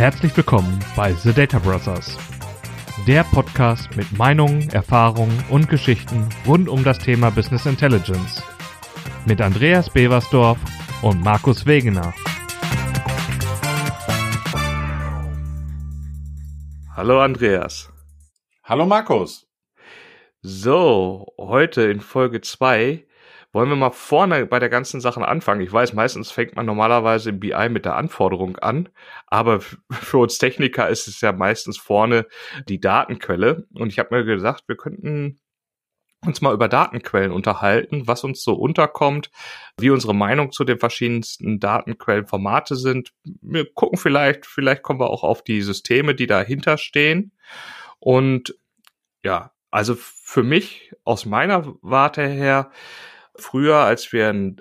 Herzlich willkommen bei The Data Brothers, der Podcast mit Meinungen, Erfahrungen und Geschichten rund um das Thema Business Intelligence. Mit Andreas Beversdorf und Markus Wegener. Hallo Andreas. Hallo Markus. So, heute in Folge 2 wollen wir mal vorne bei der ganzen Sache anfangen. Ich weiß, meistens fängt man normalerweise im BI mit der Anforderung an, aber für uns Techniker ist es ja meistens vorne die Datenquelle. Und ich habe mir gesagt, wir könnten uns mal über Datenquellen unterhalten, was uns so unterkommt, wie unsere Meinung zu den verschiedensten Datenquellenformate sind. Wir gucken vielleicht, vielleicht kommen wir auch auf die Systeme, die dahinter stehen. Und ja, also für mich aus meiner Warte her früher, als wir ein,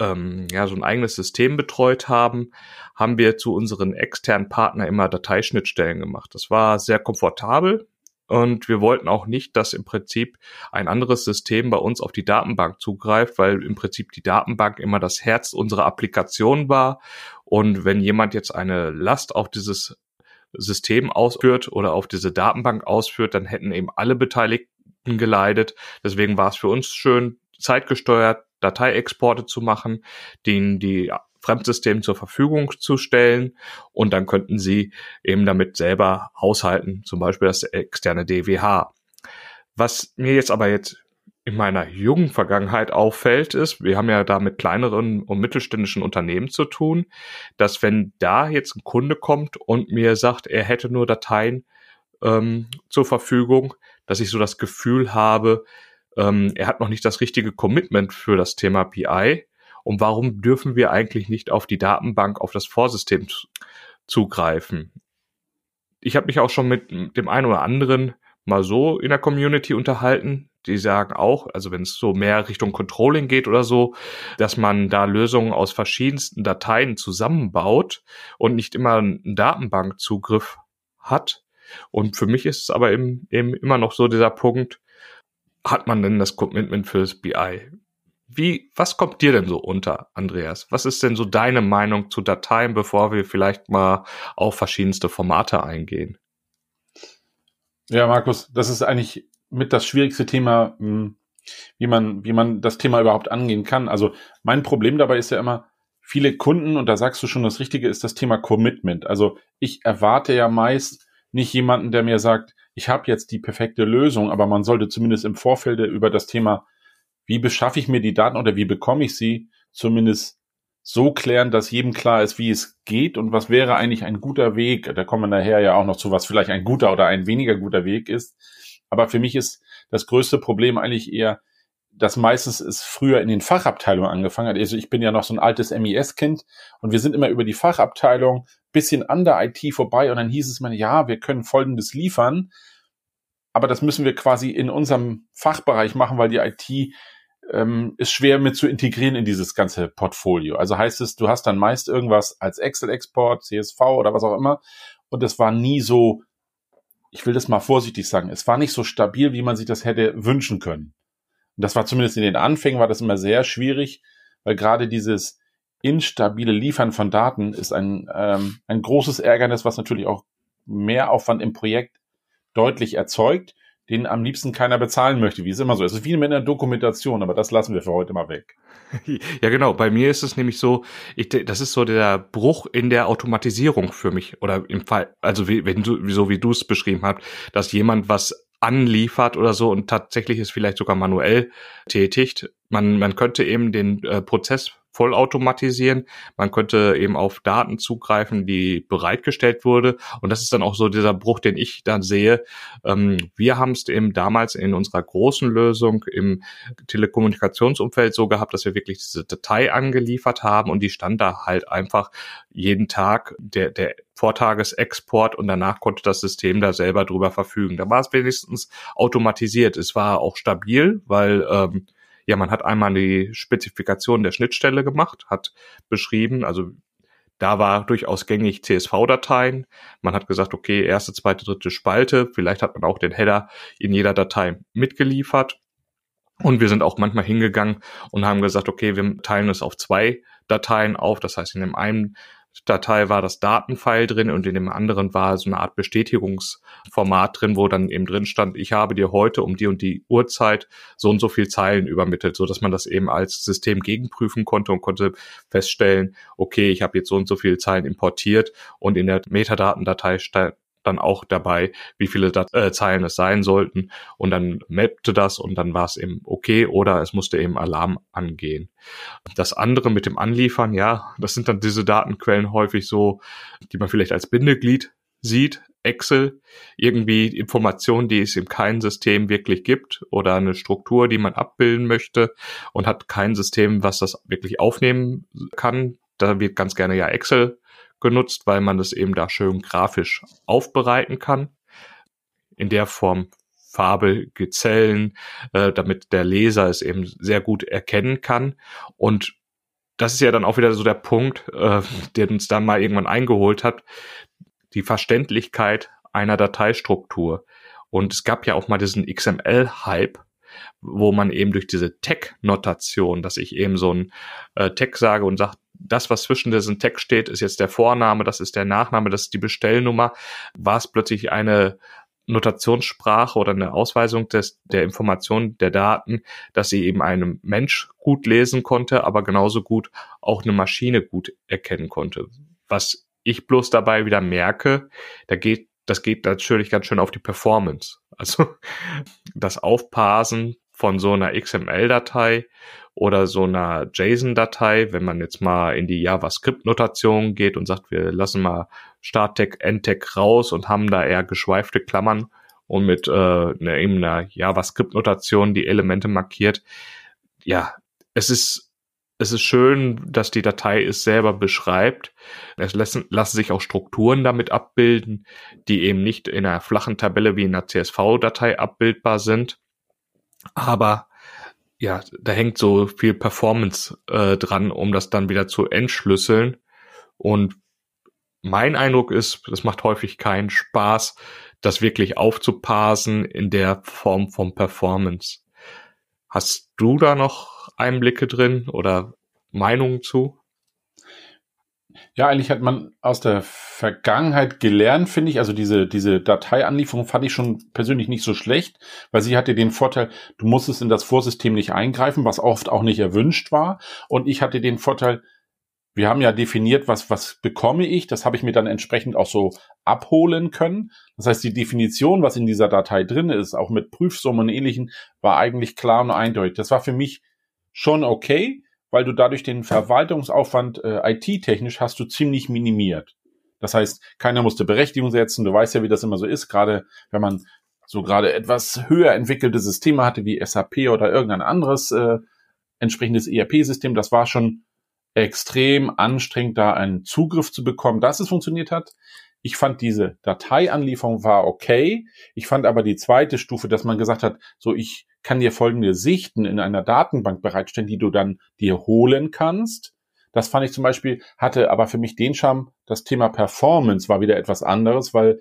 ähm, ja, so ein eigenes System betreut haben, haben wir zu unseren externen Partnern immer Dateischnittstellen gemacht. Das war sehr komfortabel. Und wir wollten auch nicht, dass im Prinzip ein anderes System bei uns auf die Datenbank zugreift, weil im Prinzip die Datenbank immer das Herz unserer Applikation war. Und wenn jemand jetzt eine Last auf dieses System ausführt oder auf diese Datenbank ausführt, dann hätten eben alle Beteiligten geleidet. Deswegen war es für uns schön, zeitgesteuert Dateiexporte zu machen, denen die Fremdsystem zur Verfügung zu stellen und dann könnten Sie eben damit selber haushalten, zum Beispiel das externe DWH. Was mir jetzt aber jetzt in meiner jungen Vergangenheit auffällt, ist, wir haben ja da mit kleineren und mittelständischen Unternehmen zu tun, dass wenn da jetzt ein Kunde kommt und mir sagt, er hätte nur Dateien ähm, zur Verfügung, dass ich so das Gefühl habe, ähm, er hat noch nicht das richtige Commitment für das Thema BI. Und warum dürfen wir eigentlich nicht auf die Datenbank, auf das Vorsystem zugreifen? Ich habe mich auch schon mit dem einen oder anderen mal so in der Community unterhalten. Die sagen auch, also wenn es so mehr Richtung Controlling geht oder so, dass man da Lösungen aus verschiedensten Dateien zusammenbaut und nicht immer einen Datenbankzugriff hat. Und für mich ist es aber eben, eben immer noch so dieser Punkt, hat man denn das Commitment fürs BI? Wie, was kommt dir denn so unter, Andreas? Was ist denn so deine Meinung zu Dateien, bevor wir vielleicht mal auf verschiedenste Formate eingehen? Ja, Markus, das ist eigentlich mit das schwierigste Thema, hm, wie man, wie man das Thema überhaupt angehen kann. Also mein Problem dabei ist ja immer, viele Kunden, und da sagst du schon das Richtige, ist das Thema Commitment. Also ich erwarte ja meist nicht jemanden, der mir sagt, ich habe jetzt die perfekte Lösung, aber man sollte zumindest im Vorfeld über das Thema, wie beschaffe ich mir die Daten oder wie bekomme ich sie, zumindest so klären, dass jedem klar ist, wie es geht und was wäre eigentlich ein guter Weg. Da kommen wir nachher ja auch noch zu, was vielleicht ein guter oder ein weniger guter Weg ist. Aber für mich ist das größte Problem eigentlich eher, dass meistens es früher in den Fachabteilungen angefangen hat. Also ich bin ja noch so ein altes MES-Kind und wir sind immer über die Fachabteilung bisschen an der IT vorbei und dann hieß es mal, ja, wir können Folgendes liefern, aber das müssen wir quasi in unserem Fachbereich machen, weil die IT ähm, ist schwer mit zu integrieren in dieses ganze Portfolio. Also heißt es, du hast dann meist irgendwas als Excel-Export, CSV oder was auch immer und es war nie so, ich will das mal vorsichtig sagen, es war nicht so stabil, wie man sich das hätte wünschen können. Und das war zumindest in den Anfängen war das immer sehr schwierig, weil gerade dieses instabile Liefern von Daten ist ein, ähm, ein großes Ärgernis, was natürlich auch mehr Aufwand im Projekt deutlich erzeugt, den am liebsten keiner bezahlen möchte, wie es immer so ist. Es ist wie mit einer Dokumentation, aber das lassen wir für heute mal weg. Ja, genau. Bei mir ist es nämlich so, ich, das ist so der Bruch in der Automatisierung für mich. Oder im Fall, also wie, wenn du, so wie du es beschrieben hast, dass jemand was anliefert oder so und tatsächlich ist vielleicht sogar manuell tätigt. Man, man könnte eben den äh, Prozess vollautomatisieren. Man könnte eben auf Daten zugreifen, die bereitgestellt wurde. Und das ist dann auch so dieser Bruch, den ich dann sehe. Ähm, wir haben es eben damals in unserer großen Lösung im Telekommunikationsumfeld so gehabt, dass wir wirklich diese Datei angeliefert haben und die stand da halt einfach jeden Tag der, der Vortagesexport und danach konnte das System da selber drüber verfügen. Da war es wenigstens automatisiert. Es war auch stabil, weil ähm, ja, man hat einmal die Spezifikation der Schnittstelle gemacht, hat beschrieben, also da war durchaus gängig CSV-Dateien. Man hat gesagt, okay, erste, zweite, dritte Spalte. Vielleicht hat man auch den Header in jeder Datei mitgeliefert. Und wir sind auch manchmal hingegangen und haben gesagt, okay, wir teilen es auf zwei Dateien auf. Das heißt, in dem einen Datei war das Datenfile drin und in dem anderen war so eine Art Bestätigungsformat drin, wo dann eben drin stand, ich habe dir heute um die und die Uhrzeit so und so viel Zeilen übermittelt, so dass man das eben als System gegenprüfen konnte und konnte feststellen, okay, ich habe jetzt so und so viele Zeilen importiert und in der Metadatendatei dann auch dabei, wie viele Dat äh, Zeilen es sein sollten und dann mappte das und dann war es eben okay oder es musste eben Alarm angehen. Das andere mit dem Anliefern, ja, das sind dann diese Datenquellen häufig so, die man vielleicht als Bindeglied sieht, Excel, irgendwie Informationen, die es in keinem System wirklich gibt oder eine Struktur, die man abbilden möchte und hat kein System, was das wirklich aufnehmen kann. Da wird ganz gerne ja Excel genutzt, weil man das eben da schön grafisch aufbereiten kann. In der Form farbige Zellen, äh, damit der Leser es eben sehr gut erkennen kann. Und das ist ja dann auch wieder so der Punkt, äh, der uns dann mal irgendwann eingeholt hat, die Verständlichkeit einer Dateistruktur. Und es gab ja auch mal diesen XML-Hype, wo man eben durch diese Tag-Notation, dass ich eben so ein äh, Tag sage und sage, das, was zwischen diesen Text steht, ist jetzt der Vorname, das ist der Nachname, das ist die Bestellnummer, war es plötzlich eine Notationssprache oder eine Ausweisung des, der Informationen, der Daten, dass sie eben einem Mensch gut lesen konnte, aber genauso gut auch eine Maschine gut erkennen konnte. Was ich bloß dabei wieder merke, da geht, das geht natürlich ganz schön auf die Performance. Also das Aufpassen von so einer XML-Datei oder so einer JSON-Datei, wenn man jetzt mal in die JavaScript-Notation geht und sagt, wir lassen mal Start-Tag, End-Tag raus und haben da eher geschweifte Klammern und mit äh, einer, eben einer JavaScript-Notation die Elemente markiert. Ja, es ist es ist schön, dass die Datei es selber beschreibt. Es lassen, lassen sich auch Strukturen damit abbilden, die eben nicht in einer flachen Tabelle wie in einer CSV-Datei abbildbar sind. Aber ja, da hängt so viel Performance äh, dran, um das dann wieder zu entschlüsseln. Und mein Eindruck ist, das macht häufig keinen Spaß, das wirklich aufzuparsen in der Form von Performance. Hast du da noch Einblicke drin oder Meinungen zu? Ja, eigentlich hat man aus der Vergangenheit gelernt, finde ich. Also diese, diese Dateianlieferung fand ich schon persönlich nicht so schlecht, weil sie hatte den Vorteil, du musstest in das Vorsystem nicht eingreifen, was oft auch nicht erwünscht war. Und ich hatte den Vorteil, wir haben ja definiert, was, was bekomme ich. Das habe ich mir dann entsprechend auch so abholen können. Das heißt, die Definition, was in dieser Datei drin ist, auch mit Prüfsummen und ähnlichen, war eigentlich klar und eindeutig. Das war für mich schon okay weil du dadurch den Verwaltungsaufwand äh, IT-technisch hast du ziemlich minimiert. Das heißt, keiner musste Berechtigung setzen. Du weißt ja, wie das immer so ist, gerade wenn man so gerade etwas höher entwickelte Systeme hatte wie SAP oder irgendein anderes äh, entsprechendes ERP-System. Das war schon extrem anstrengend, da einen Zugriff zu bekommen, dass es funktioniert hat. Ich fand diese Dateianlieferung war okay. Ich fand aber die zweite Stufe, dass man gesagt hat, so ich kann dir folgende Sichten in einer Datenbank bereitstellen, die du dann dir holen kannst. Das fand ich zum Beispiel, hatte aber für mich den Charme, das Thema Performance war wieder etwas anderes, weil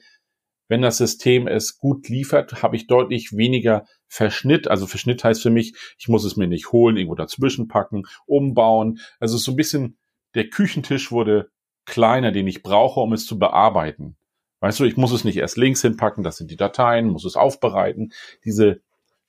wenn das System es gut liefert, habe ich deutlich weniger Verschnitt. Also Verschnitt heißt für mich, ich muss es mir nicht holen, irgendwo dazwischen packen, umbauen. Also so ein bisschen, der Küchentisch wurde kleiner, den ich brauche, um es zu bearbeiten. Weißt du, ich muss es nicht erst links hinpacken, das sind die Dateien, muss es aufbereiten. Diese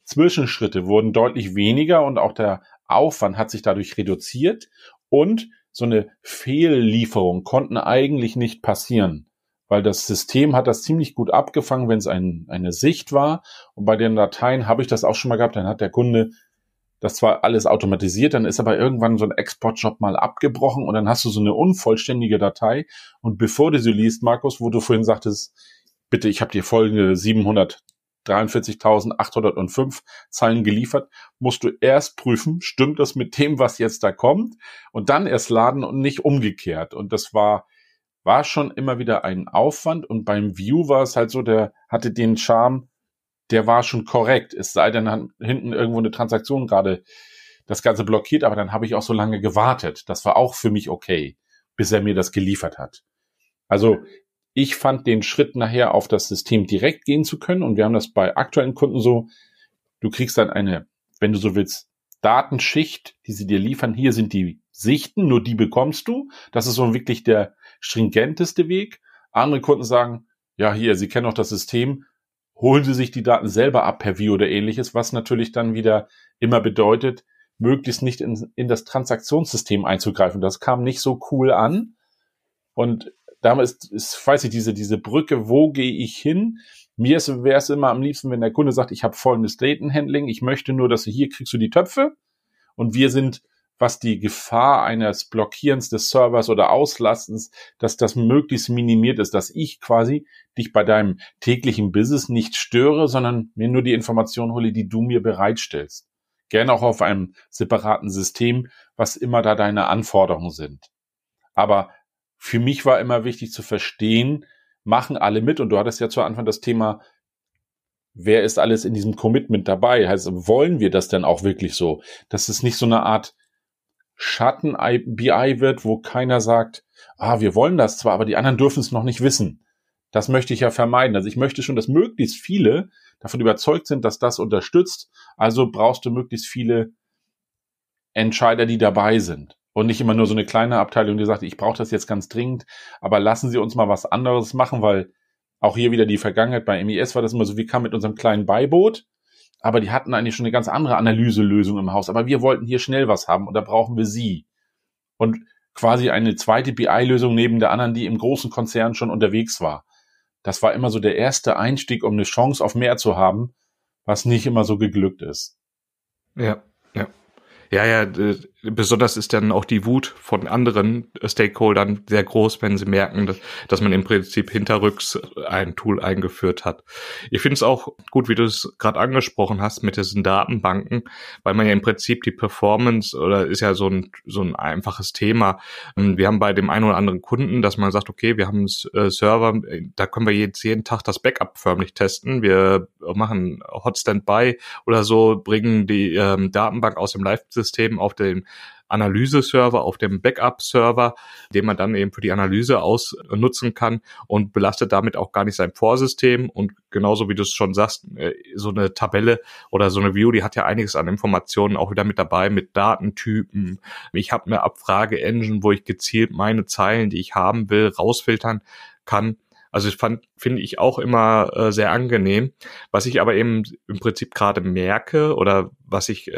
Zwischenschritte wurden deutlich weniger und auch der Aufwand hat sich dadurch reduziert und so eine Fehllieferung konnten eigentlich nicht passieren, weil das System hat das ziemlich gut abgefangen, wenn es ein, eine Sicht war. Und bei den Dateien habe ich das auch schon mal gehabt, dann hat der Kunde das zwar alles automatisiert, dann ist aber irgendwann so ein Exportjob mal abgebrochen und dann hast du so eine unvollständige Datei und bevor du sie liest, Markus, wo du vorhin sagtest, bitte, ich habe dir folgende 700 43.805 Zeilen geliefert, musst du erst prüfen, stimmt das mit dem, was jetzt da kommt, und dann erst laden und nicht umgekehrt. Und das war, war schon immer wieder ein Aufwand. Und beim View war es halt so, der hatte den Charme, der war schon korrekt. Es sei denn, hinten irgendwo eine Transaktion gerade das Ganze blockiert, aber dann habe ich auch so lange gewartet. Das war auch für mich okay, bis er mir das geliefert hat. Also ich fand den Schritt nachher auf das System direkt gehen zu können und wir haben das bei aktuellen Kunden so, du kriegst dann eine, wenn du so willst, Datenschicht, die sie dir liefern. Hier sind die Sichten, nur die bekommst du. Das ist so wirklich der, stringenteste Weg. Andere Kunden sagen, ja, hier, Sie kennen doch das System, holen Sie sich die Daten selber ab per View oder ähnliches, was natürlich dann wieder immer bedeutet, möglichst nicht in, in das Transaktionssystem einzugreifen. Das kam nicht so cool an. Und damals ist, ist weiß ich, diese, diese Brücke, wo gehe ich hin? Mir wäre es immer am liebsten, wenn der Kunde sagt, ich habe folgendes Datenhandling, ich möchte nur, dass du hier kriegst du die Töpfe und wir sind, was die Gefahr eines Blockierens des Servers oder Auslastens, dass das möglichst minimiert ist, dass ich quasi dich bei deinem täglichen Business nicht störe, sondern mir nur die Informationen hole, die du mir bereitstellst. Gerne auch auf einem separaten System, was immer da deine Anforderungen sind. Aber für mich war immer wichtig zu verstehen, machen alle mit. Und du hattest ja zu Anfang das Thema, wer ist alles in diesem Commitment dabei? Heißt, wollen wir das denn auch wirklich so? Dass es nicht so eine Art Schatten-BI wird, wo keiner sagt, ah, wir wollen das zwar, aber die anderen dürfen es noch nicht wissen. Das möchte ich ja vermeiden. Also ich möchte schon, dass möglichst viele davon überzeugt sind, dass das unterstützt. Also brauchst du möglichst viele Entscheider, die dabei sind und nicht immer nur so eine kleine Abteilung, die sagt, ich brauche das jetzt ganz dringend, aber lassen Sie uns mal was anderes machen, weil auch hier wieder die Vergangenheit bei MES war das immer so, wir kamen mit unserem kleinen Beiboot, aber die hatten eigentlich schon eine ganz andere Analyselösung im Haus, aber wir wollten hier schnell was haben und da brauchen wir Sie. Und quasi eine zweite BI-Lösung neben der anderen, die im großen Konzern schon unterwegs war. Das war immer so der erste Einstieg, um eine Chance auf mehr zu haben, was nicht immer so geglückt ist. Ja, ja. Ja, ja, besonders ist dann auch die Wut von anderen Stakeholdern sehr groß, wenn sie merken, dass, man im Prinzip hinterrücks ein Tool eingeführt hat. Ich finde es auch gut, wie du es gerade angesprochen hast mit diesen Datenbanken, weil man ja im Prinzip die Performance oder ist ja so ein, so ein einfaches Thema. Ähm, wir haben bei dem einen oder anderen Kunden, dass man sagt, okay, wir haben einen äh, Server, da können wir jetzt jeden Tag das Backup förmlich testen. Wir machen Hot Standby oder so, bringen die ähm, Datenbank aus dem Live-System auf den Analyse-Server, auf dem Backup-Server, den man dann eben für die Analyse ausnutzen kann und belastet damit auch gar nicht sein Vorsystem. Und genauso wie du es schon sagst, äh, so eine Tabelle oder so eine View, die hat ja einiges an Informationen auch wieder mit dabei, mit Datentypen. Ich habe eine Abfrage-Engine, wo ich gezielt meine Zeilen, die ich haben will, rausfiltern kann. Also ich fand, finde ich auch immer äh, sehr angenehm. Was ich aber eben im Prinzip gerade merke oder was ich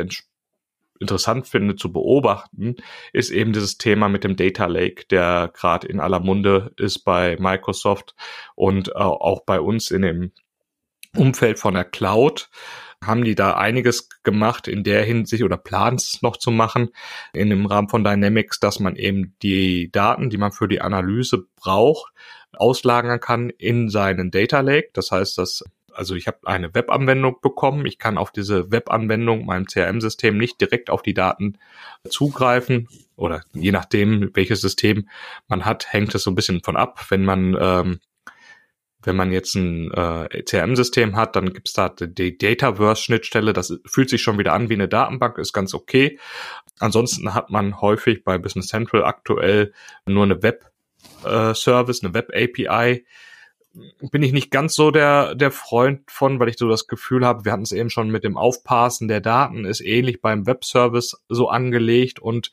interessant finde zu beobachten, ist eben dieses Thema mit dem Data Lake, der gerade in aller Munde ist bei Microsoft und äh, auch bei uns in dem Umfeld von der Cloud haben die da einiges gemacht in der Hinsicht oder plans noch zu machen in dem Rahmen von Dynamics, dass man eben die Daten, die man für die Analyse braucht, auslagern kann in seinen Data Lake. Das heißt, dass also ich habe eine Webanwendung bekommen. Ich kann auf diese Webanwendung meinem CRM-System nicht direkt auf die Daten zugreifen oder je nachdem, welches System man hat, hängt es so ein bisschen von ab. Wenn man ähm, wenn man jetzt ein äh, CRM-System hat, dann gibt's da die Dataverse-Schnittstelle. Das fühlt sich schon wieder an wie eine Datenbank, ist ganz okay. Ansonsten hat man häufig bei Business Central aktuell nur eine Web-Service, äh, eine Web-API bin ich nicht ganz so der, der Freund von, weil ich so das Gefühl habe, wir hatten es eben schon mit dem Aufpassen der Daten, ist ähnlich beim Webservice so angelegt und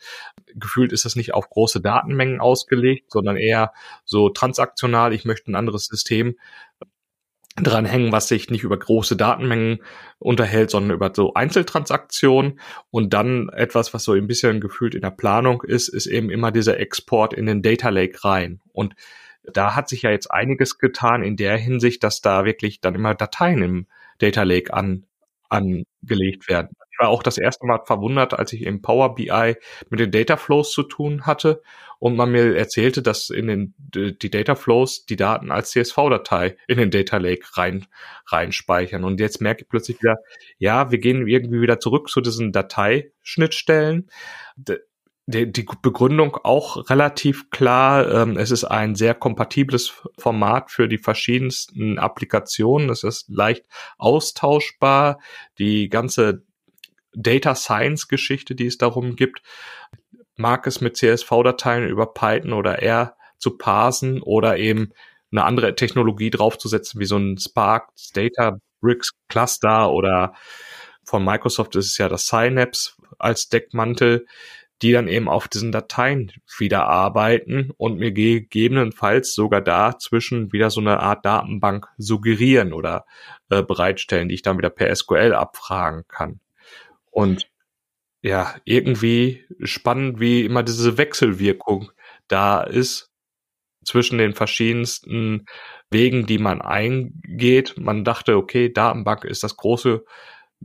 gefühlt ist es nicht auf große Datenmengen ausgelegt, sondern eher so transaktional. Ich möchte ein anderes System dranhängen, was sich nicht über große Datenmengen unterhält, sondern über so Einzeltransaktionen. Und dann etwas, was so ein bisschen gefühlt in der Planung ist, ist eben immer dieser Export in den Data Lake rein. Und da hat sich ja jetzt einiges getan in der Hinsicht, dass da wirklich dann immer Dateien im Data Lake an, angelegt werden. Ich war auch das erste Mal verwundert, als ich im Power BI mit den Data Flows zu tun hatte und man mir erzählte, dass in den die Data Flows die Daten als CSV-Datei in den Data Lake rein reinspeichern. Und jetzt merke ich plötzlich wieder, ja, wir gehen irgendwie wieder zurück zu diesen Dateischnittstellen die, die Begründung auch relativ klar. Ähm, es ist ein sehr kompatibles Format für die verschiedensten Applikationen. Es ist leicht austauschbar. Die ganze Data Science Geschichte, die es darum gibt, mag es mit CSV-Dateien über Python oder R zu parsen oder eben eine andere Technologie draufzusetzen, wie so ein Spark Data Bricks Cluster oder von Microsoft ist es ja das Synapse als Deckmantel die dann eben auf diesen Dateien wieder arbeiten und mir gegebenenfalls sogar dazwischen wieder so eine Art Datenbank suggerieren oder äh, bereitstellen, die ich dann wieder per SQL abfragen kann. Und ja, irgendwie spannend, wie immer diese Wechselwirkung da ist zwischen den verschiedensten Wegen, die man eingeht. Man dachte, okay, Datenbank ist das große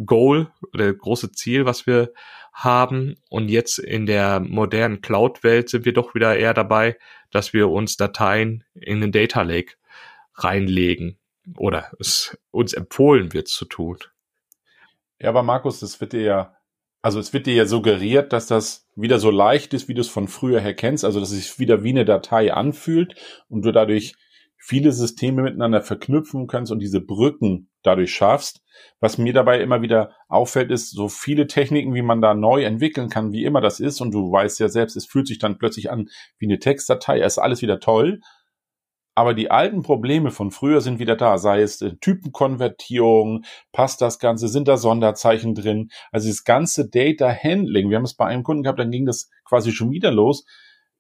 Goal oder große Ziel, was wir haben. Und jetzt in der modernen Cloud-Welt sind wir doch wieder eher dabei, dass wir uns Dateien in den Data Lake reinlegen oder es uns empfohlen wird zu tun. Ja, aber Markus, das wird dir ja, also es wird dir ja suggeriert, dass das wieder so leicht ist, wie du es von früher her kennst, also dass es sich wieder wie eine Datei anfühlt und du dadurch viele Systeme miteinander verknüpfen kannst und diese Brücken dadurch schaffst. Was mir dabei immer wieder auffällt, ist, so viele Techniken, wie man da neu entwickeln kann, wie immer das ist, und du weißt ja selbst, es fühlt sich dann plötzlich an wie eine Textdatei, es ist alles wieder toll. Aber die alten Probleme von früher sind wieder da, sei es äh, Typenkonvertierung, passt das Ganze, sind da Sonderzeichen drin, also das ganze Data Handling. Wir haben es bei einem Kunden gehabt, dann ging das quasi schon wieder los.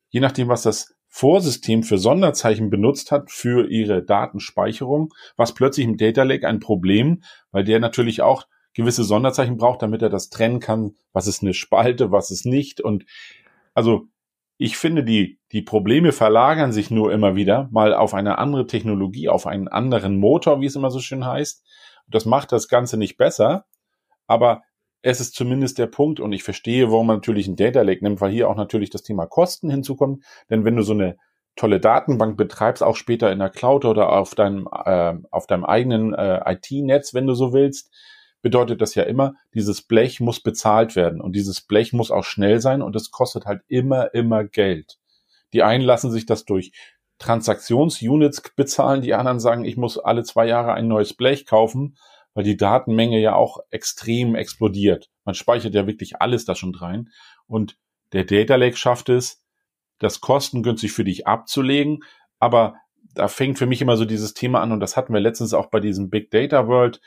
Je nachdem, was das Vorsystem für Sonderzeichen benutzt hat für ihre Datenspeicherung, was plötzlich im Data Lake ein Problem, weil der natürlich auch gewisse Sonderzeichen braucht, damit er das trennen kann, was ist eine Spalte, was ist nicht. Und also ich finde, die, die Probleme verlagern sich nur immer wieder mal auf eine andere Technologie, auf einen anderen Motor, wie es immer so schön heißt. Das macht das Ganze nicht besser, aber es ist zumindest der Punkt und ich verstehe, warum man natürlich ein Data Lake nimmt, weil hier auch natürlich das Thema Kosten hinzukommt. Denn wenn du so eine tolle Datenbank betreibst, auch später in der Cloud oder auf deinem, äh, auf deinem eigenen äh, IT-Netz, wenn du so willst, bedeutet das ja immer, dieses Blech muss bezahlt werden und dieses Blech muss auch schnell sein und es kostet halt immer, immer Geld. Die einen lassen sich das durch Transaktionsunits bezahlen, die anderen sagen, ich muss alle zwei Jahre ein neues Blech kaufen weil die Datenmenge ja auch extrem explodiert. Man speichert ja wirklich alles da schon rein. Und der Data Lake schafft es, das kostengünstig für dich abzulegen. Aber da fängt für mich immer so dieses Thema an, und das hatten wir letztens auch bei diesem Big Data World,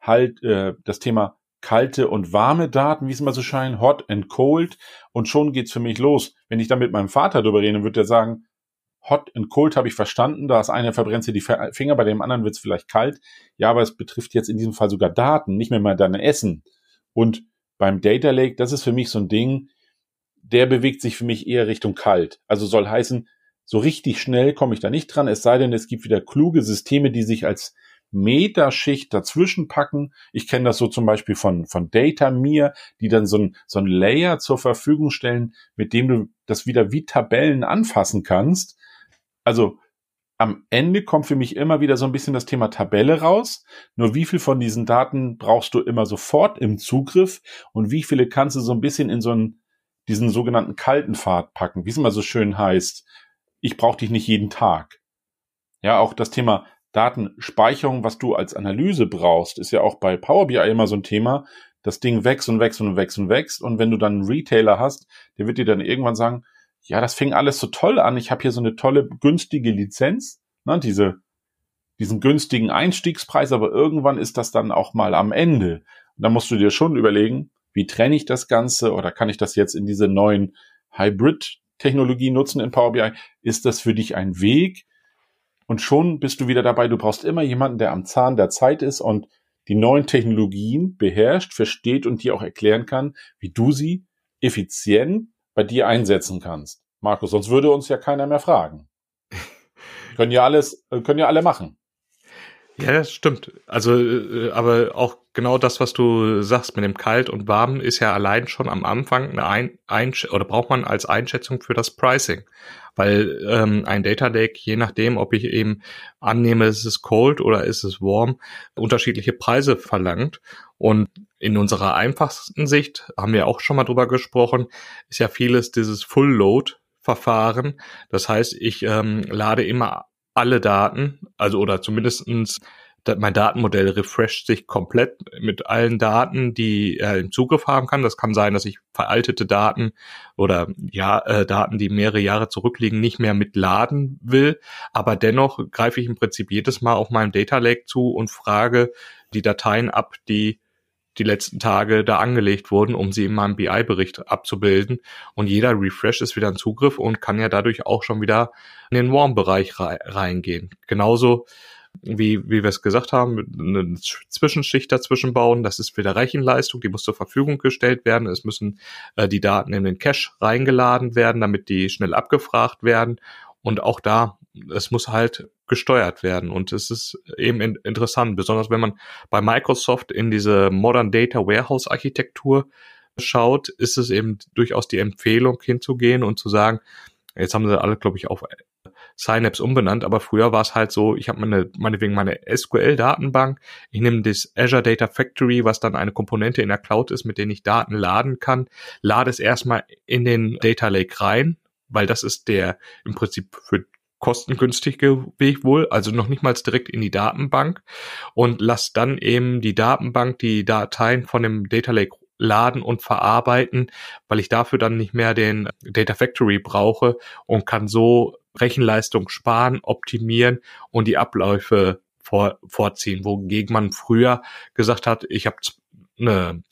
halt äh, das Thema kalte und warme Daten, wie es immer so scheint, hot and cold. Und schon geht's für mich los. Wenn ich da mit meinem Vater drüber rede, wird er sagen, Hot and Cold habe ich verstanden. Da ist eine verbrennt dir die Finger, bei dem anderen wird es vielleicht kalt. Ja, aber es betrifft jetzt in diesem Fall sogar Daten, nicht mehr mal dein Essen. Und beim Data Lake, das ist für mich so ein Ding, der bewegt sich für mich eher Richtung kalt. Also soll heißen, so richtig schnell komme ich da nicht dran, es sei denn, es gibt wieder kluge Systeme, die sich als Meterschicht dazwischen packen. Ich kenne das so zum Beispiel von, von Data Mir, die dann so ein, so ein Layer zur Verfügung stellen, mit dem du das wieder wie Tabellen anfassen kannst also am Ende kommt für mich immer wieder so ein bisschen das Thema Tabelle raus. Nur wie viel von diesen Daten brauchst du immer sofort im Zugriff und wie viele kannst du so ein bisschen in so einen, diesen sogenannten kalten Pfad packen, wie es immer so schön heißt. Ich brauche dich nicht jeden Tag. Ja, auch das Thema Datenspeicherung, was du als Analyse brauchst, ist ja auch bei Power BI immer so ein Thema. Das Ding wächst und wächst und wächst und wächst. Und wenn du dann einen Retailer hast, der wird dir dann irgendwann sagen, ja, das fing alles so toll an. Ich habe hier so eine tolle, günstige Lizenz, ne, diese, diesen günstigen Einstiegspreis, aber irgendwann ist das dann auch mal am Ende. Und da musst du dir schon überlegen, wie trenne ich das Ganze oder kann ich das jetzt in diese neuen Hybrid-Technologie nutzen in Power BI? Ist das für dich ein Weg? Und schon bist du wieder dabei. Du brauchst immer jemanden, der am Zahn der Zeit ist und die neuen Technologien beherrscht, versteht und dir auch erklären kann, wie du sie effizient bei dir einsetzen kannst. Markus, sonst würde uns ja keiner mehr fragen. können ja alles, äh, können ja alle machen. Ja, das stimmt. Also, äh, aber auch genau das, was du sagst mit dem Kalt und Warm, ist ja allein schon am Anfang eine ein, ein oder braucht man als Einschätzung für das Pricing, weil ähm, ein Data Lake, je nachdem, ob ich eben annehme, ist es cold oder ist es warm, unterschiedliche Preise verlangt und in unserer einfachsten Sicht haben wir auch schon mal drüber gesprochen, ist ja vieles dieses Full Load Verfahren. Das heißt, ich ähm, lade immer alle Daten, also oder zumindestens mein Datenmodell refresht sich komplett mit allen Daten, die er im Zugriff haben kann. Das kann sein, dass ich veraltete Daten oder ja äh, Daten, die mehrere Jahre zurückliegen, nicht mehr mitladen will. Aber dennoch greife ich im Prinzip jedes Mal auf meinem Data Lake zu und frage die Dateien ab, die die letzten Tage da angelegt wurden, um sie in meinem BI-Bericht abzubilden. Und jeder Refresh ist wieder ein Zugriff und kann ja dadurch auch schon wieder in den Warm-Bereich reingehen. Genauso wie, wie wir es gesagt haben, eine Zwischenschicht dazwischen bauen. Das ist wieder Rechenleistung, die muss zur Verfügung gestellt werden. Es müssen äh, die Daten in den Cache reingeladen werden, damit die schnell abgefragt werden. Und auch da, es muss halt gesteuert werden. Und es ist eben in, interessant, besonders wenn man bei Microsoft in diese Modern Data Warehouse Architektur schaut, ist es eben durchaus die Empfehlung hinzugehen und zu sagen, jetzt haben sie alle, glaube ich, auf Synapse umbenannt, aber früher war es halt so, ich habe meine, meinetwegen meine SQL-Datenbank, ich nehme das Azure Data Factory, was dann eine Komponente in der Cloud ist, mit der ich Daten laden kann, lade es erstmal in den Data Lake rein, weil das ist der im Prinzip für kostengünstige Weg wohl, also noch nicht mal direkt in die Datenbank und lass dann eben die Datenbank die Dateien von dem Data Lake laden und verarbeiten, weil ich dafür dann nicht mehr den Data Factory brauche und kann so Rechenleistung sparen, optimieren und die Abläufe vor, vorziehen, wogegen man früher gesagt hat, ich habe eine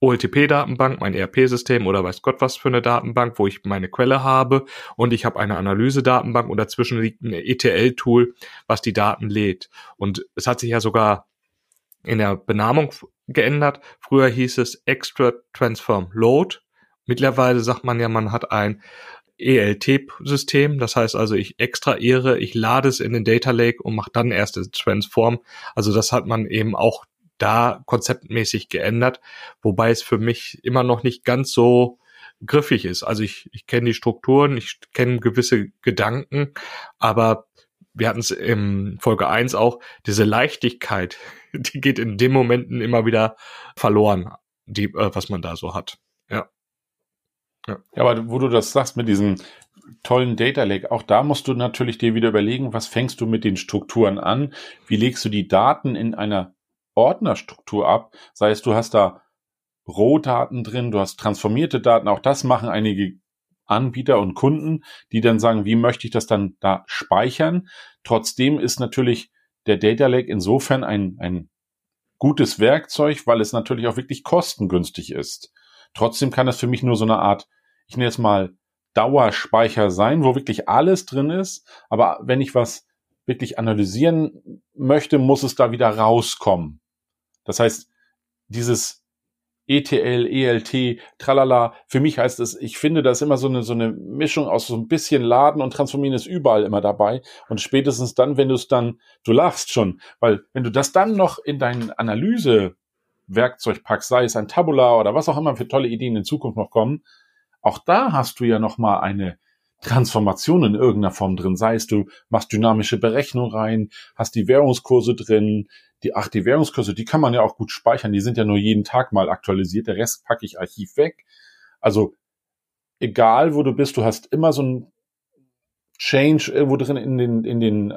OLTP-Datenbank, mein ERP-System oder weiß Gott was für eine Datenbank, wo ich meine Quelle habe und ich habe eine Analyse-Datenbank und dazwischen liegt ein ETL-Tool, was die Daten lädt. Und es hat sich ja sogar in der Benamung geändert. Früher hieß es Extra Transform Load. Mittlerweile sagt man ja, man hat ein ELT-System. Das heißt also, ich extrahiere, ich lade es in den Data Lake und mache dann erst das Transform. Also das hat man eben auch da konzeptmäßig geändert, wobei es für mich immer noch nicht ganz so griffig ist. Also ich, ich kenne die Strukturen, ich kenne gewisse Gedanken, aber wir hatten es im Folge 1 auch, diese Leichtigkeit, die geht in den Momenten immer wieder verloren, die, äh, was man da so hat. Ja. aber wo du das sagst mit diesem tollen Data Lake, auch da musst du natürlich dir wieder überlegen, was fängst du mit den Strukturen an? Wie legst du die Daten in einer Ordnerstruktur ab. Sei es, du hast da Rohdaten drin, du hast transformierte Daten. Auch das machen einige Anbieter und Kunden, die dann sagen, wie möchte ich das dann da speichern? Trotzdem ist natürlich der Data Lake insofern ein, ein gutes Werkzeug, weil es natürlich auch wirklich kostengünstig ist. Trotzdem kann es für mich nur so eine Art, ich nenne es mal Dauerspeicher sein, wo wirklich alles drin ist. Aber wenn ich was wirklich analysieren möchte, muss es da wieder rauskommen. Das heißt, dieses ETL, ELT, tralala, für mich heißt es, ich finde, da ist immer so eine, so eine Mischung aus so ein bisschen Laden und Transformieren ist überall immer dabei. Und spätestens dann, wenn du es dann, du lachst schon, weil wenn du das dann noch in dein Analyse-Werkzeug packst, sei es ein Tabular oder was auch immer für tolle Ideen in Zukunft noch kommen, auch da hast du ja nochmal eine Transformation in irgendeiner Form drin. Sei es, du machst dynamische Berechnung rein, hast die Währungskurse drin, die, ach, die Währungskurse, die kann man ja auch gut speichern, die sind ja nur jeden Tag mal aktualisiert, der Rest packe ich Archiv weg. Also, egal wo du bist, du hast immer so ein Change irgendwo drin in den, in den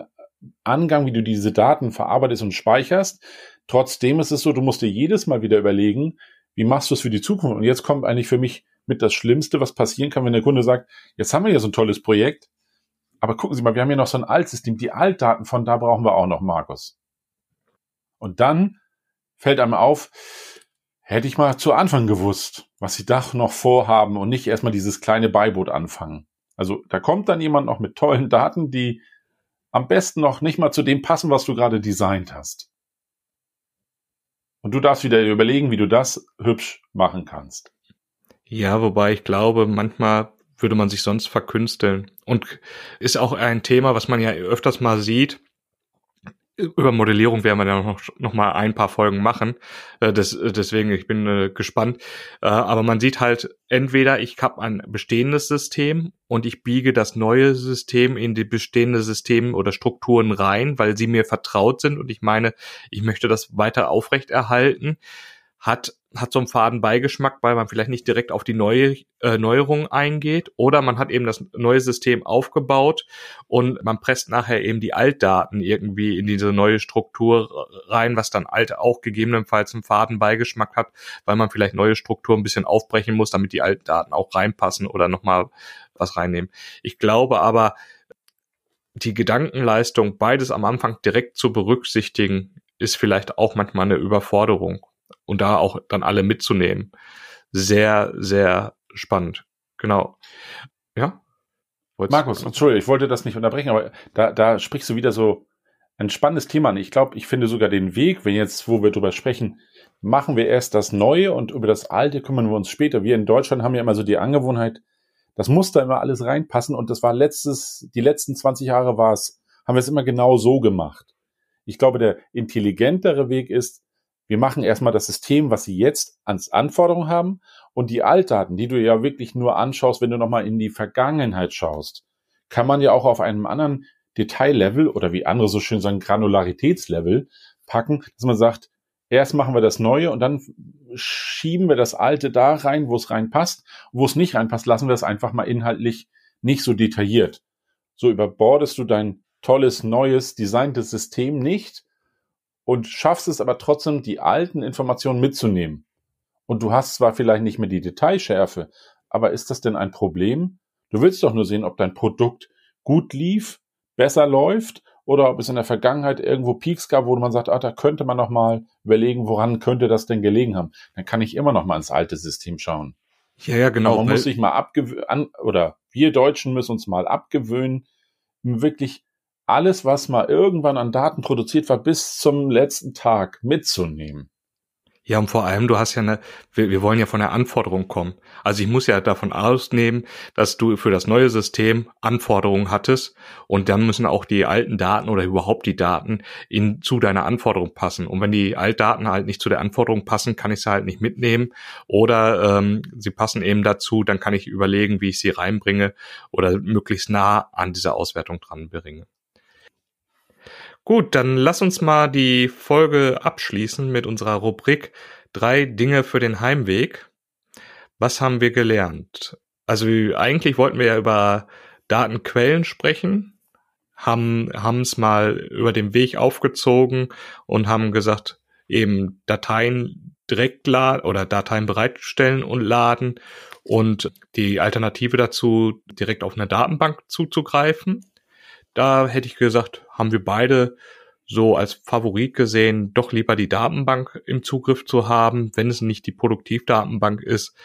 Angang, wie du diese Daten verarbeitest und speicherst. Trotzdem ist es so, du musst dir jedes Mal wieder überlegen, wie machst du es für die Zukunft? Und jetzt kommt eigentlich für mich mit das Schlimmste, was passieren kann, wenn der Kunde sagt, jetzt haben wir ja so ein tolles Projekt, aber gucken Sie mal, wir haben ja noch so ein Altsystem, die Altdaten von da brauchen wir auch noch, Markus. Und dann fällt einem auf, hätte ich mal zu Anfang gewusst, was Sie da noch vorhaben und nicht erstmal dieses kleine Beiboot anfangen. Also da kommt dann jemand noch mit tollen Daten, die am besten noch nicht mal zu dem passen, was du gerade designt hast. Und du darfst wieder überlegen, wie du das hübsch machen kannst. Ja, wobei ich glaube, manchmal würde man sich sonst verkünsteln. Und ist auch ein Thema, was man ja öfters mal sieht. Über Modellierung werden wir ja noch, noch mal ein paar Folgen machen. Äh, das, deswegen, ich bin äh, gespannt. Äh, aber man sieht halt, entweder ich habe ein bestehendes System und ich biege das neue System in die bestehende System oder Strukturen rein, weil sie mir vertraut sind und ich meine, ich möchte das weiter aufrechterhalten hat, hat so einen faden Beigeschmack, weil man vielleicht nicht direkt auf die neue äh, Neuerung eingeht oder man hat eben das neue System aufgebaut und man presst nachher eben die Altdaten irgendwie in diese neue Struktur rein, was dann alt auch gegebenenfalls einen faden Beigeschmack hat, weil man vielleicht neue Strukturen ein bisschen aufbrechen muss, damit die Altdaten auch reinpassen oder nochmal was reinnehmen. Ich glaube aber, die Gedankenleistung, beides am Anfang direkt zu berücksichtigen, ist vielleicht auch manchmal eine Überforderung. Und da auch dann alle mitzunehmen. Sehr, sehr spannend. Genau. Ja. Wollt's Markus, Entschuldigung, ich wollte das nicht unterbrechen, aber da, da sprichst du wieder so ein spannendes Thema an. Ich glaube, ich finde sogar den Weg, wenn jetzt, wo wir drüber sprechen, machen wir erst das Neue und über das Alte kümmern wir uns später. Wir in Deutschland haben ja immer so die Angewohnheit, das muss da immer alles reinpassen und das war letztes, die letzten 20 Jahre war es, haben wir es immer genau so gemacht. Ich glaube, der intelligentere Weg ist, wir machen erstmal das System, was Sie jetzt ans Anforderungen haben und die Altdaten, die du ja wirklich nur anschaust, wenn du nochmal in die Vergangenheit schaust, kann man ja auch auf einem anderen Detaillevel oder wie andere so schön sagen, Granularitätslevel packen, dass man sagt, erst machen wir das Neue und dann schieben wir das Alte da rein, wo es reinpasst. Wo es nicht reinpasst, lassen wir es einfach mal inhaltlich nicht so detailliert. So überbordest du dein tolles, neues, designtes System nicht und schaffst es aber trotzdem, die alten Informationen mitzunehmen. Und du hast zwar vielleicht nicht mehr die Detailschärfe, aber ist das denn ein Problem? Du willst doch nur sehen, ob dein Produkt gut lief, besser läuft oder ob es in der Vergangenheit irgendwo Peaks gab, wo man sagt, ah, da könnte man noch mal überlegen, woran könnte das denn gelegen haben. Dann kann ich immer noch mal ins alte System schauen. Ja, ja, genau. Aber man muss sich mal abgewöhnen, oder wir Deutschen müssen uns mal abgewöhnen, wirklich alles, was mal irgendwann an Daten produziert war, bis zum letzten Tag mitzunehmen. Ja, und vor allem, du hast ja eine, wir, wir wollen ja von der Anforderung kommen. Also ich muss ja davon ausnehmen, dass du für das neue System Anforderungen hattest und dann müssen auch die alten Daten oder überhaupt die Daten in, zu deiner Anforderung passen. Und wenn die Altdaten halt nicht zu der Anforderung passen, kann ich sie halt nicht mitnehmen oder ähm, sie passen eben dazu, dann kann ich überlegen, wie ich sie reinbringe oder möglichst nah an dieser Auswertung dran bringe. Gut, dann lass uns mal die Folge abschließen mit unserer Rubrik drei Dinge für den Heimweg. Was haben wir gelernt? Also eigentlich wollten wir ja über Datenquellen sprechen, haben haben es mal über den Weg aufgezogen und haben gesagt, eben Dateien direkt laden oder Dateien bereitstellen und laden und die Alternative dazu direkt auf eine Datenbank zuzugreifen. Da hätte ich gesagt, haben wir beide so als Favorit gesehen, doch lieber die Datenbank im Zugriff zu haben, wenn es nicht die Produktivdatenbank ist,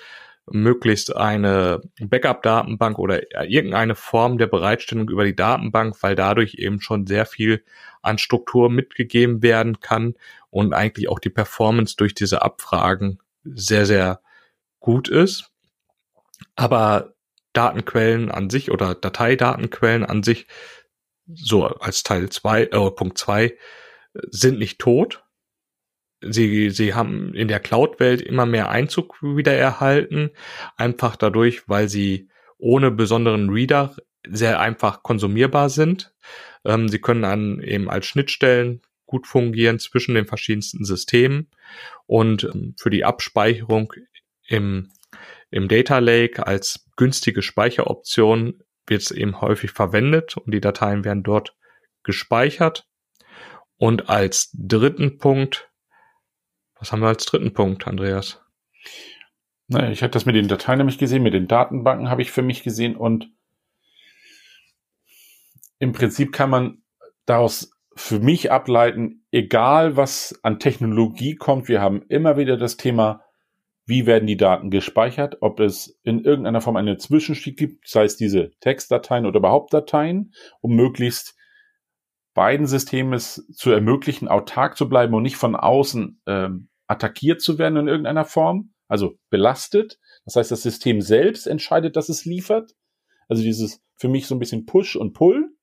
möglichst eine Backup-Datenbank oder irgendeine Form der Bereitstellung über die Datenbank, weil dadurch eben schon sehr viel an Struktur mitgegeben werden kann und eigentlich auch die Performance durch diese Abfragen sehr, sehr gut ist. Aber Datenquellen an sich oder Dateidatenquellen an sich so als Teil zwei, äh, Punkt zwei sind nicht tot. Sie, sie haben in der Cloud-Welt immer mehr Einzug wieder erhalten, einfach dadurch, weil sie ohne besonderen Reader sehr einfach konsumierbar sind. Ähm, sie können dann eben als Schnittstellen gut fungieren zwischen den verschiedensten Systemen und ähm, für die Abspeicherung im, im Data Lake als günstige Speicheroption wird es eben häufig verwendet und die Dateien werden dort gespeichert. Und als dritten Punkt, was haben wir als dritten Punkt, Andreas? Naja, ich habe das mit den Dateien nämlich gesehen, mit den Datenbanken habe ich für mich gesehen und im Prinzip kann man daraus für mich ableiten, egal was an Technologie kommt, wir haben immer wieder das Thema wie werden die Daten gespeichert, ob es in irgendeiner Form eine Zwischenschicht gibt, sei es diese Textdateien oder überhaupt Dateien, um möglichst beiden Systemen es zu ermöglichen, autark zu bleiben und nicht von außen ähm, attackiert zu werden in irgendeiner Form, also belastet. Das heißt, das System selbst entscheidet, dass es liefert. Also dieses für mich so ein bisschen Push und Pull,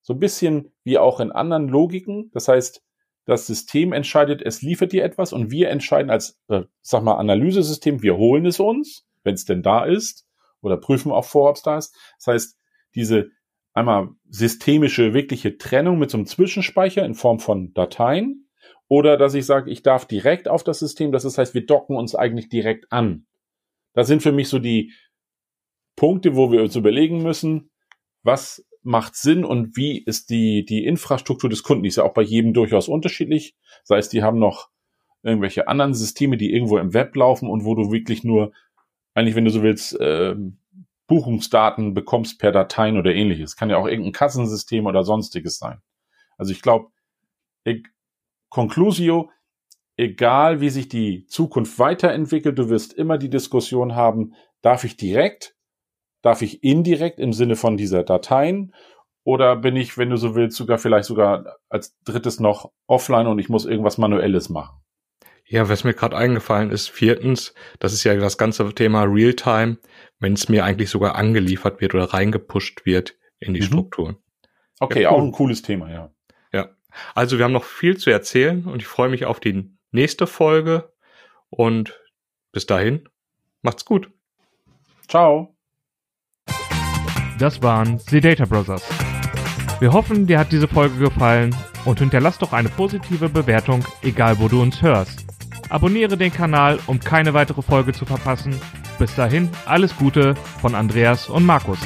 so ein bisschen wie auch in anderen Logiken. Das heißt, das System entscheidet, es liefert dir etwas und wir entscheiden als, äh, sag mal, Analysesystem, wir holen es uns, wenn es denn da ist, oder prüfen auch vor, ob es da ist. Das heißt, diese einmal systemische, wirkliche Trennung mit so einem Zwischenspeicher in Form von Dateien oder dass ich sage, ich darf direkt auf das System, das heißt, wir docken uns eigentlich direkt an. Das sind für mich so die Punkte, wo wir uns überlegen müssen, was macht Sinn und wie ist die, die Infrastruktur des Kunden? Die ist ja auch bei jedem durchaus unterschiedlich. Sei es, die haben noch irgendwelche anderen Systeme, die irgendwo im Web laufen und wo du wirklich nur, eigentlich, wenn du so willst, äh, Buchungsdaten bekommst per Dateien oder ähnliches. Kann ja auch irgendein Kassensystem oder sonstiges sein. Also ich glaube, Conclusio, egal wie sich die Zukunft weiterentwickelt, du wirst immer die Diskussion haben, darf ich direkt, darf ich indirekt im Sinne von dieser Dateien oder bin ich, wenn du so willst, sogar vielleicht sogar als drittes noch offline und ich muss irgendwas Manuelles machen? Ja, was mir gerade eingefallen ist, viertens, das ist ja das ganze Thema Realtime, wenn es mir eigentlich sogar angeliefert wird oder reingepusht wird in die mhm. Strukturen. Okay, ja, cool. auch ein cooles Thema, ja. Ja, also wir haben noch viel zu erzählen und ich freue mich auf die nächste Folge und bis dahin, macht's gut. Ciao. Das waren The Data Brothers. Wir hoffen, dir hat diese Folge gefallen und hinterlass doch eine positive Bewertung, egal wo du uns hörst. Abonniere den Kanal, um keine weitere Folge zu verpassen. Bis dahin, alles Gute von Andreas und Markus.